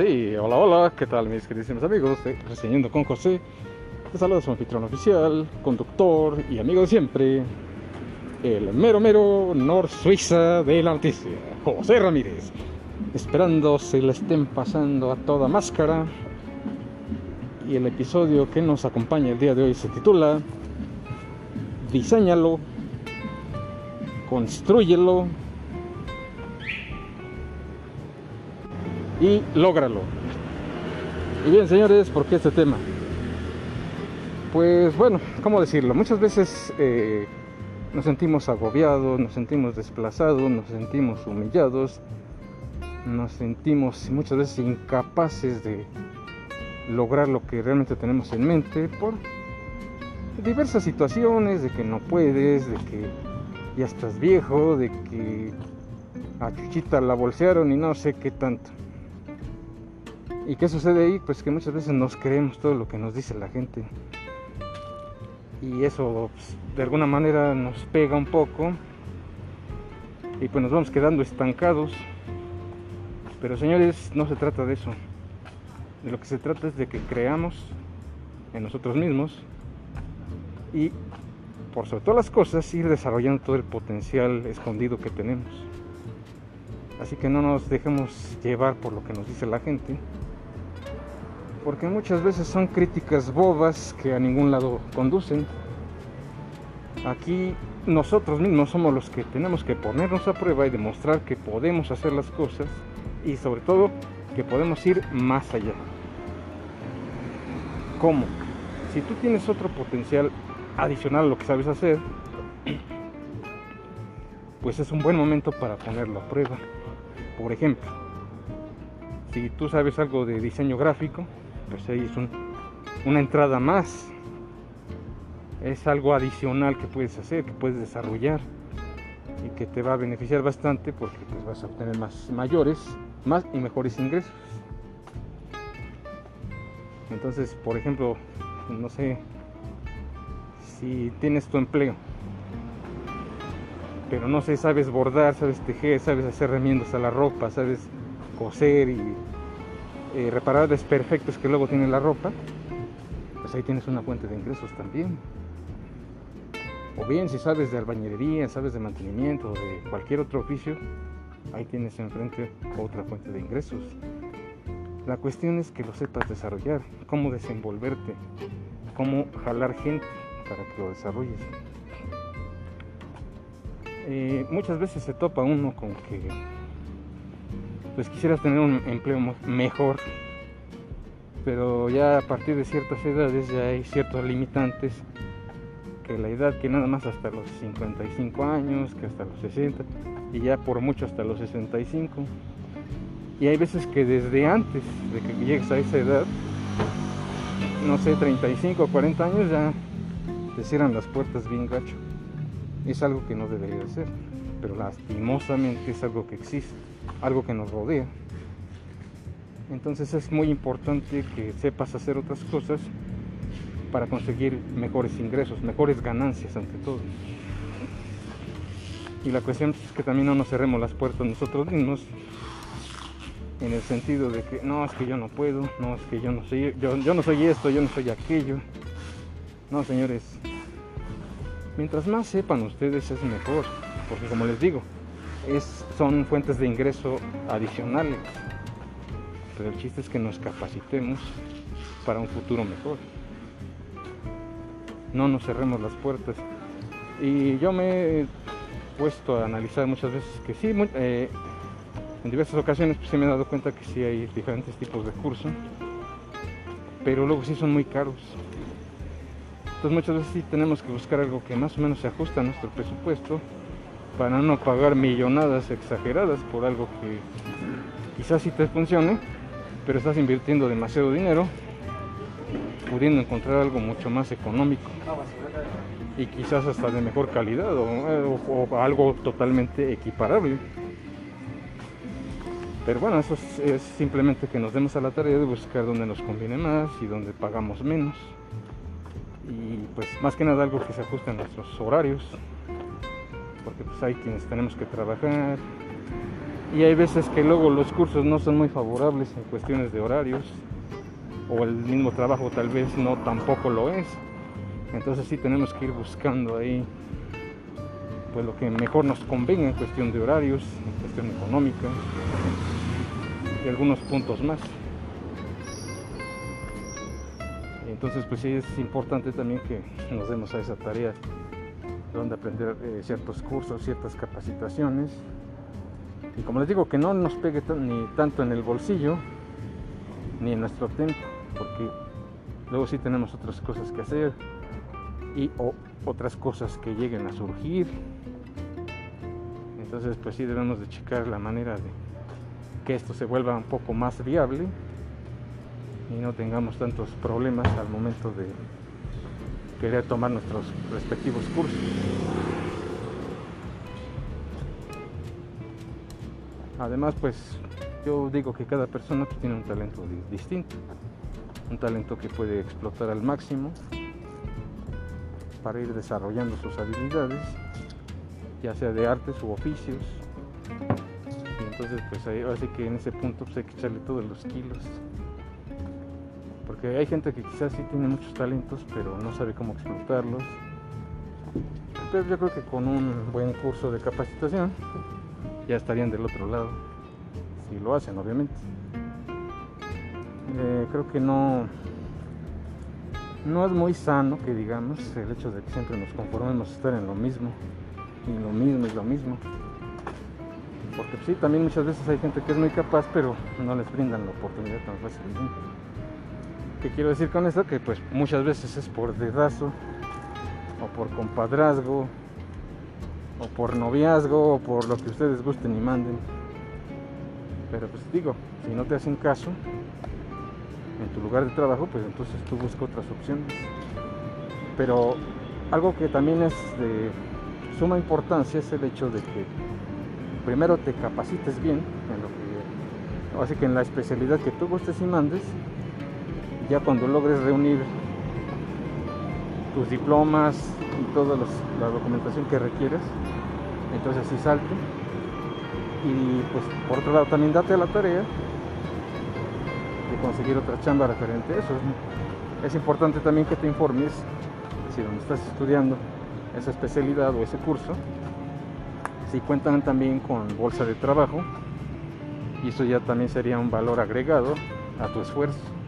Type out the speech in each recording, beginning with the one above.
Sí, hola, hola, ¿qué tal mis queridísimos amigos de Reseñando con José? Te saluda su anfitrión oficial, conductor y amigo de siempre, el mero mero Nor Suiza de la noticia, José Ramírez. Esperando se le estén pasando a toda máscara. Y el episodio que nos acompaña el día de hoy se titula Diseñalo, construyelo y lógralo. Y bien, señores, ¿por qué este tema? Pues bueno, ¿cómo decirlo? Muchas veces eh, nos sentimos agobiados, nos sentimos desplazados, nos sentimos humillados, nos sentimos muchas veces incapaces de lograr lo que realmente tenemos en mente por diversas situaciones, de que no puedes, de que ya estás viejo, de que a Chuchita la bolsearon y no sé qué tanto. ¿Y qué sucede ahí? Pues que muchas veces nos creemos todo lo que nos dice la gente. Y eso pues, de alguna manera nos pega un poco. Y pues nos vamos quedando estancados. Pero señores, no se trata de eso. De lo que se trata es de que creamos en nosotros mismos y por sobre todas las cosas ir desarrollando todo el potencial escondido que tenemos. Así que no nos dejemos llevar por lo que nos dice la gente, porque muchas veces son críticas bobas que a ningún lado conducen. Aquí nosotros mismos somos los que tenemos que ponernos a prueba y demostrar que podemos hacer las cosas y sobre todo que podemos ir más allá. ¿Cómo? Si tú tienes otro potencial adicional a lo que sabes hacer, pues es un buen momento para ponerlo a prueba. Por ejemplo, si tú sabes algo de diseño gráfico, ahí es una entrada más. Es algo adicional que puedes hacer, que puedes desarrollar y que te va a beneficiar bastante porque pues, vas a obtener más mayores, más y mejores ingresos. Entonces, por ejemplo, no sé, si tienes tu empleo, pero no sé, sabes bordar, sabes tejer, sabes hacer remiendos a la ropa, sabes coser y eh, reparar desperfectos que luego tiene la ropa, pues ahí tienes una fuente de ingresos también. O bien si sabes de albañilería, sabes de mantenimiento, de cualquier otro oficio, ahí tienes enfrente otra fuente de ingresos. La cuestión es que lo sepas desarrollar, cómo desenvolverte, cómo jalar gente para que lo desarrolles. Eh, muchas veces se topa uno con que pues quisieras tener un empleo mejor, pero ya a partir de ciertas edades ya hay ciertos limitantes, que la edad que nada más hasta los 55 años, que hasta los 60, y ya por mucho hasta los 65. Y hay veces que desde antes de que llegues a esa edad, no sé, 35 o 40 años, ya te cierran las puertas bien gacho. Es algo que no debería de ser, pero lastimosamente es algo que existe algo que nos rodea. Entonces es muy importante que sepas hacer otras cosas para conseguir mejores ingresos, mejores ganancias ante todo. Y la cuestión es que también no nos cerremos las puertas nosotros mismos en el sentido de que no es que yo no puedo, no es que yo no soy yo, yo no soy esto, yo no soy aquello. No, señores. Mientras más sepan ustedes es mejor, porque como les digo, son fuentes de ingreso adicionales. Pero el chiste es que nos capacitemos para un futuro mejor. No nos cerremos las puertas. Y yo me he puesto a analizar muchas veces que sí, eh, en diversas ocasiones pues, sí me he dado cuenta que sí hay diferentes tipos de cursos, pero luego sí son muy caros. Entonces muchas veces sí tenemos que buscar algo que más o menos se ajusta a nuestro presupuesto para no pagar millonadas exageradas por algo que quizás sí te funcione, pero estás invirtiendo demasiado dinero pudiendo encontrar algo mucho más económico y quizás hasta de mejor calidad o, algo totalmente equiparable. Pero bueno, eso es, es, simplemente que nos demos a la tarea de buscar donde nos conviene más y donde pagamos menos. Y pues más que nada algo que se ajuste a nuestros horarios porque pues hay quienes tenemos que trabajar, y hay veces que luego los cursos no son muy favorables en cuestiones de horarios o el mismo trabajo tal vez no tampoco lo es. Entonces sí tenemos que ir buscando ahí pues lo que mejor nos convenga en cuestión de horarios, en cuestión económica y algunos puntos más. Entonces pues sí es importante también que nos demos a esa tarea donde aprender eh, ciertos cursos, ciertas capacitaciones. Y como les digo, que no nos pegue ni tanto en el bolsillo ni en nuestro tiempo, porque luego sí tenemos otras cosas que hacer y otras cosas que lleguen a surgir. Entonces pues sí debemos de checar la manera de que esto se vuelva un poco más viable y no tengamos tantos problemas al momento de querer tomar nuestros respectivos cursos. Además, pues yo digo que cada persona tiene un talento distinto, un talento que puede explotar al máximo para ir desarrollando sus habilidades, ya sea de artes u oficios. Y entonces, pues ahí, así que en ese punto pues, hay que echarle todos los kilos porque hay gente que quizás sí tiene muchos talentos, pero no sabe cómo explotarlos. Pero yo creo que con un buen curso de capacitación ya estarían del otro lado, si lo hacen, obviamente. Eh, creo que no, no es muy sano que digamos el hecho de que siempre nos conformemos a estar en lo mismo, y lo mismo y lo mismo. Porque sí, también muchas veces hay gente que es muy capaz, pero no les brindan la oportunidad tan fácilmente. ¿Qué quiero decir con esto? Que pues muchas veces es por dedazo, o por compadrazgo, o por noviazgo, o por lo que ustedes gusten y manden. Pero pues digo, si no te hacen caso en tu lugar de trabajo, pues entonces tú buscas otras opciones. Pero algo que también es de suma importancia es el hecho de que primero te capacites bien en lo que, así que en la especialidad que tú gustes y mandes, ya cuando logres reunir tus diplomas y toda la documentación que requieres, entonces así salte. Y pues por otro lado también date la tarea de conseguir otra chamba referente a eso. Es importante también que te informes si donde estás estudiando esa especialidad o ese curso, si cuentan también con bolsa de trabajo y eso ya también sería un valor agregado a tu esfuerzo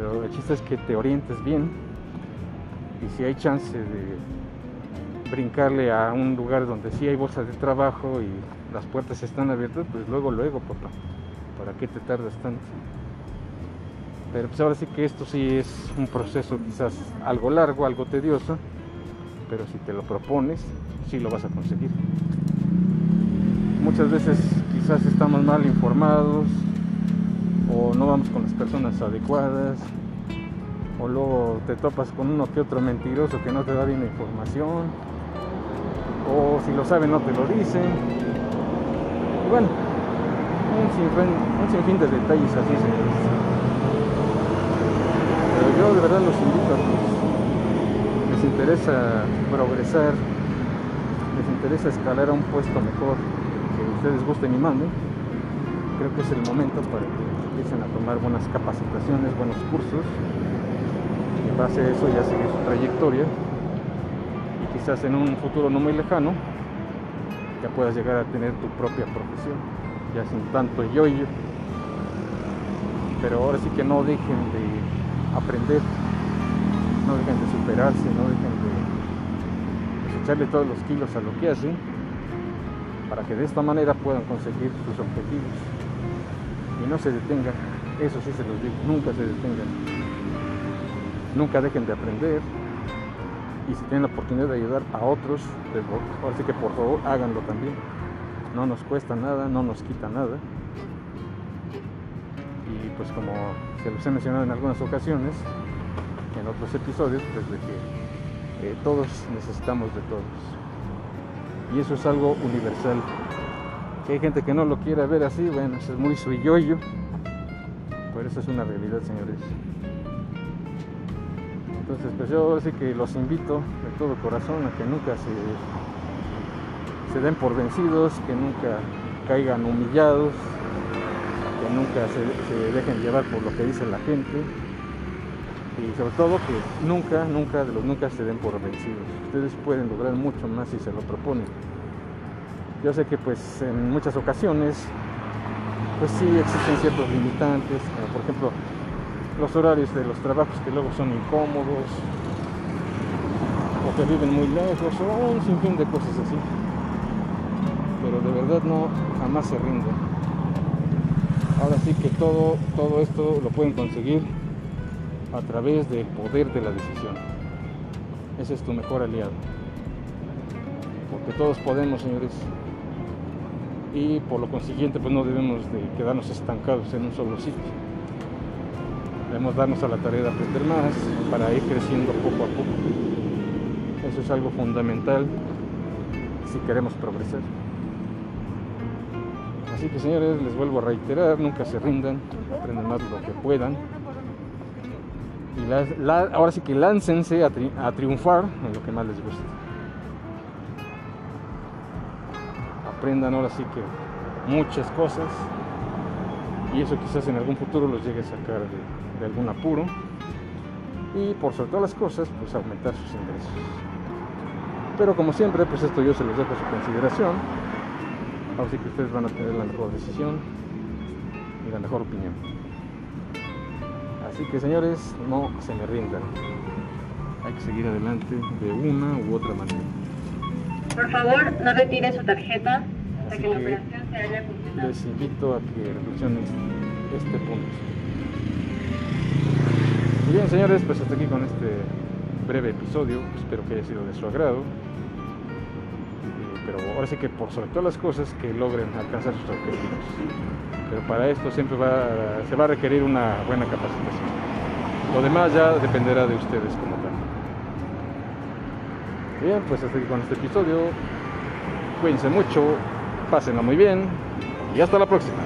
pero el chiste es que te orientes bien y si hay chance de brincarle a un lugar donde sí hay bolsas de trabajo y las puertas están abiertas, pues luego, luego, papá, ¿para qué te tardas tanto? Pero pues ahora sí que esto sí es un proceso quizás algo largo, algo tedioso, pero si te lo propones, sí lo vas a conseguir. Muchas veces quizás estamos mal informados, o no vamos con las personas adecuadas, o luego te topas con uno que otro mentiroso que no te da bien la información, o si lo saben no te lo dicen. Y bueno, un sinfín, un sinfín de detalles así, señores. Pero yo de verdad los invito a que les interesa progresar, les interesa escalar a un puesto mejor que ustedes gusten y manden, creo que es el momento para que empiecen a tomar buenas capacitaciones, buenos cursos. Y en base a eso ya seguir su trayectoria. Y quizás en un futuro no muy lejano ya puedas llegar a tener tu propia profesión, ya sin tanto yo y yo. Pero ahora sí que no dejen de aprender, no dejen de superarse, no dejen de pues, echarle todos los kilos a lo que hacen para que de esta manera puedan conseguir sus objetivos y no se detengan, eso sí se los digo, nunca se detengan, nunca dejen de aprender. Y si tienen la oportunidad de ayudar a otros, pues, ahora sí que por favor háganlo también, no nos cuesta nada, no nos quita nada. Y pues como se los he mencionado en algunas ocasiones, en otros episodios, pues de que eh, todos necesitamos de todos. Y eso es algo universal hay gente que no lo quiere ver así, bueno, eso es muy suyoyo, pero eso es una realidad, señores. Entonces, pues yo sí que los invito de todo corazón a que nunca se, se den por vencidos, que nunca caigan humillados, que nunca se, dejen llevar por lo que dice la gente y sobre todo que nunca, nunca, de los nunca se den por vencidos. Ustedes pueden lograr mucho más si se lo proponen. Yo sé que pues en muchas ocasiones pues sí existen ciertos limitantes, como por ejemplo los horarios de los trabajos que luego son incómodos, o que viven muy lejos, o un sinfín de cosas así. Pero de verdad no, jamás se rinden. Ahora sí que todo, todo esto lo pueden conseguir a través del poder de la decisión. Ese es tu mejor aliado. Porque todos podemos, señores. Y por lo consiguiente, pues no debemos de quedarnos estancados en un solo sitio. Debemos darnos a la tarea de aprender más para ir creciendo poco a poco. Eso es algo fundamental si queremos progresar. Así que señores, les vuelvo a reiterar, nunca se rindan, aprendan más lo que puedan. Y ahora sí que láncense a, a triunfar en lo que más les gusta. Aprendan ahora sí que muchas cosas y eso quizás en algún futuro los llegue a sacar de, algún apuro y por sobre todas las cosas pues aumentar sus ingresos. Pero como siempre pues esto yo se los dejo a su consideración. Así que ustedes van a tener la mejor decisión y la mejor opinión. Así que señores no se me rindan. Hay que seguir adelante de una u otra manera por favor no retire su tarjeta hasta que la operación se haya completado les invito a que reflexionen este punto y bien, señores, pues hasta aquí con este breve episodio. Espero que haya sido de su agrado. Eh, pero ahora sí que por sobre todas las cosas que logren alcanzar sus objetivos. Pero para esto siempre va, se va a requerir una buena capacitación. Lo demás ya dependerá de ustedes como. Bien, pues hasta aquí con este episodio. Cuídense mucho, pásenlo muy bien y hasta la próxima.